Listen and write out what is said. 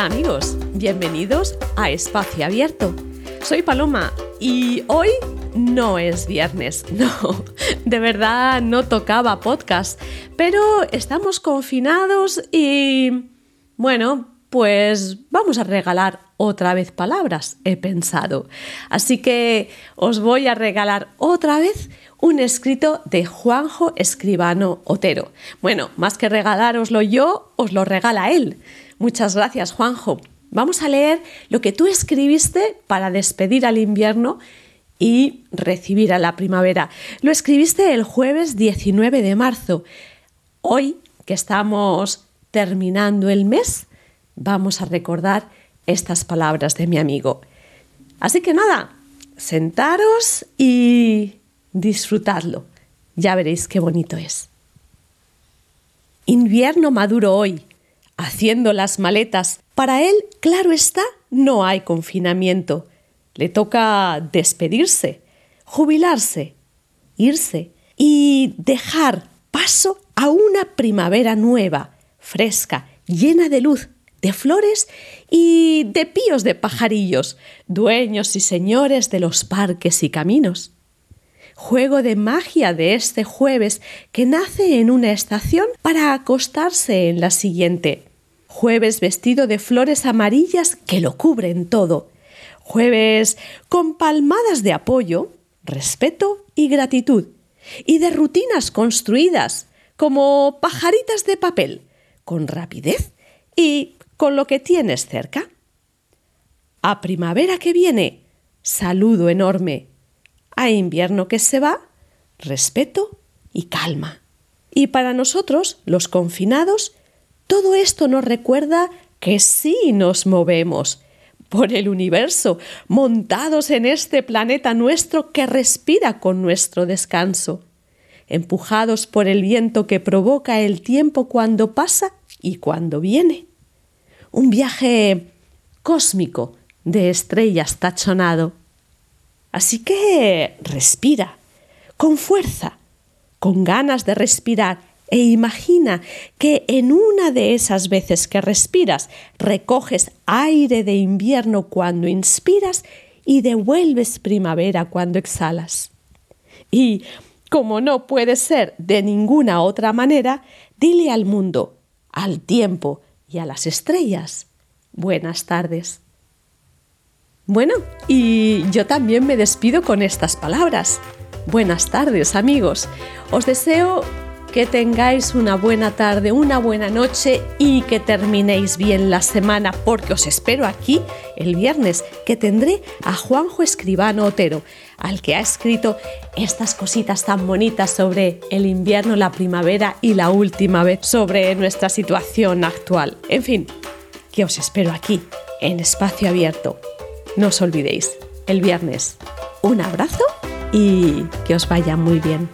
Amigos, bienvenidos a Espacio Abierto. Soy Paloma y hoy no es viernes, no, de verdad no tocaba podcast, pero estamos confinados y bueno, pues vamos a regalar otra vez palabras, he pensado. Así que os voy a regalar otra vez un escrito de Juanjo Escribano Otero. Bueno, más que regalároslo yo, os lo regala él. Muchas gracias, Juanjo. Vamos a leer lo que tú escribiste para despedir al invierno y recibir a la primavera. Lo escribiste el jueves 19 de marzo. Hoy, que estamos terminando el mes, vamos a recordar estas palabras de mi amigo. Así que nada, sentaros y disfrutadlo. Ya veréis qué bonito es. Invierno maduro hoy, haciendo las maletas. Para él, claro está, no hay confinamiento. Le toca despedirse, jubilarse, irse y dejar paso a una primavera nueva, fresca, llena de luz, de flores y de píos de pajarillos, dueños y señores de los parques y caminos. Juego de magia de este jueves que nace en una estación para acostarse en la siguiente. Jueves vestido de flores amarillas que lo cubren todo. Jueves con palmadas de apoyo, respeto y gratitud. Y de rutinas construidas como pajaritas de papel, con rapidez y con lo que tienes cerca. A primavera que viene, saludo enorme. A invierno que se va, respeto y calma. Y para nosotros, los confinados, todo esto nos recuerda que sí nos movemos por el universo, montados en este planeta nuestro que respira con nuestro descanso, empujados por el viento que provoca el tiempo cuando pasa y cuando viene un viaje cósmico de estrellas tachonado. Así que respira, con fuerza, con ganas de respirar, e imagina que en una de esas veces que respiras recoges aire de invierno cuando inspiras y devuelves primavera cuando exhalas. Y, como no puede ser de ninguna otra manera, dile al mundo, al tiempo, y a las estrellas. Buenas tardes. Bueno, y yo también me despido con estas palabras. Buenas tardes amigos. Os deseo que tengáis una buena tarde, una buena noche y que terminéis bien la semana porque os espero aquí el viernes que tendré a Juanjo Escribano Otero, al que ha escrito estas cositas tan bonitas sobre el invierno, la primavera y la última vez sobre nuestra situación actual. En fin, que os espero aquí en espacio abierto. No os olvidéis, el viernes. Un abrazo y que os vaya muy bien.